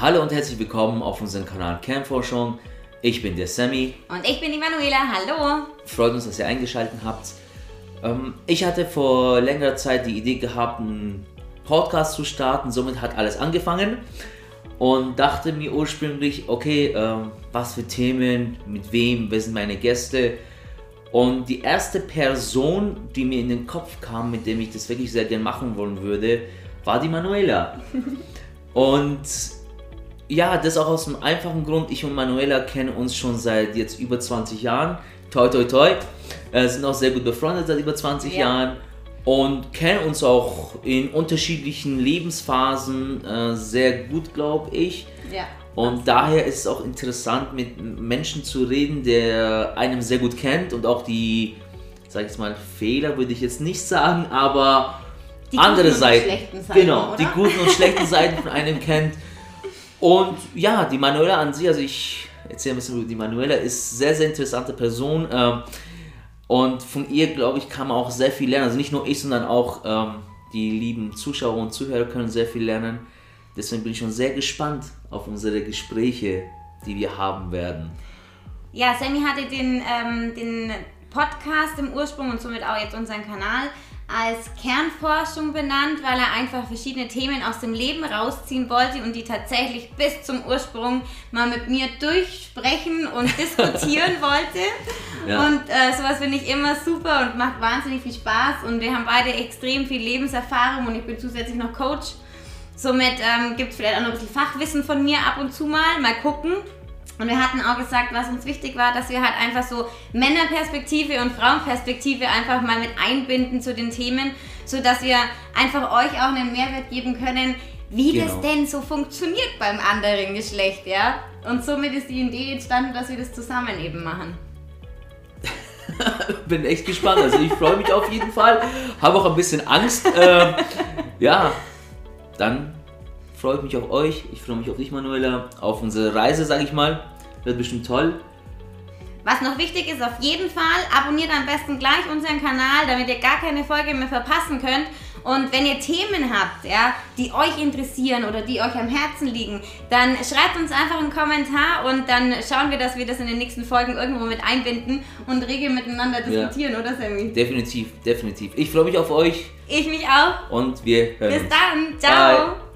Hallo und herzlich willkommen auf unserem Kanal Kernforschung. Ich bin der Sammy. Und ich bin die Manuela. Hallo. Freut uns, dass ihr eingeschaltet habt. Ähm, ich hatte vor längerer Zeit die Idee gehabt, einen Podcast zu starten. Somit hat alles angefangen und dachte mir ursprünglich, okay, ähm, was für Themen, mit wem, wer sind meine Gäste. Und die erste Person, die mir in den Kopf kam, mit dem ich das wirklich sehr gerne machen wollen würde, war die Manuela. Und ja, das auch aus einem einfachen Grund. Ich und Manuela kennen uns schon seit jetzt über 20 Jahren. Toi, toi, toi. Äh, sind auch sehr gut befreundet seit über 20 ja. Jahren und kennen uns auch in unterschiedlichen Lebensphasen äh, sehr gut, glaube ich. Ja. Und daher ist es auch interessant, mit Menschen zu reden, der einem sehr gut kennt und auch die, sag ich jetzt mal, Fehler würde ich jetzt nicht sagen, aber die andere Seiten, Seiten, genau, oder? die guten und schlechten Seiten von einem kennt. Und ja, die Manuela an sich, also ich erzähle ein bisschen über die Manuela, ist sehr, sehr interessante Person. Ähm, und von ihr, glaube ich, kann man auch sehr viel lernen. Also nicht nur ich, sondern auch ähm, die lieben Zuschauer und Zuhörer können sehr viel lernen. Deswegen bin ich schon sehr gespannt auf unsere Gespräche, die wir haben werden. Ja, Sammy hatte den, ähm, den Podcast im Ursprung und somit auch jetzt unseren Kanal als Kernforschung benannt, weil er einfach verschiedene Themen aus dem Leben rausziehen wollte und die tatsächlich bis zum Ursprung mal mit mir durchsprechen und diskutieren wollte. Ja. Und äh, sowas finde ich immer super und macht wahnsinnig viel Spaß und wir haben beide extrem viel Lebenserfahrung und ich bin zusätzlich noch Coach. Somit ähm, gibt es vielleicht auch noch ein bisschen Fachwissen von mir ab und zu mal. Mal gucken. Und wir hatten auch gesagt, was uns wichtig war, dass wir halt einfach so Männerperspektive und Frauenperspektive einfach mal mit einbinden zu den Themen, sodass wir einfach euch auch einen Mehrwert geben können, wie genau. das denn so funktioniert beim anderen Geschlecht, ja? Und somit ist die Idee entstanden, dass wir das zusammen eben machen. Bin echt gespannt. Also ich freue mich auf jeden Fall. Habe auch ein bisschen Angst. Ähm, ja, dann freue ich mich auf euch. Ich freue mich auf dich, Manuela. Auf unsere Reise, sage ich mal. Wird bestimmt toll. Was noch wichtig ist, auf jeden Fall abonniert am besten gleich unseren Kanal, damit ihr gar keine Folge mehr verpassen könnt. Und wenn ihr Themen habt, ja, die euch interessieren oder die euch am Herzen liegen, dann schreibt uns einfach einen Kommentar und dann schauen wir, dass wir das in den nächsten Folgen irgendwo mit einbinden und rege miteinander diskutieren, ja. oder Sammy? Definitiv, definitiv. Ich freue mich auf euch. Ich mich auch. Und wir hören Bis dann. Ciao. Bye.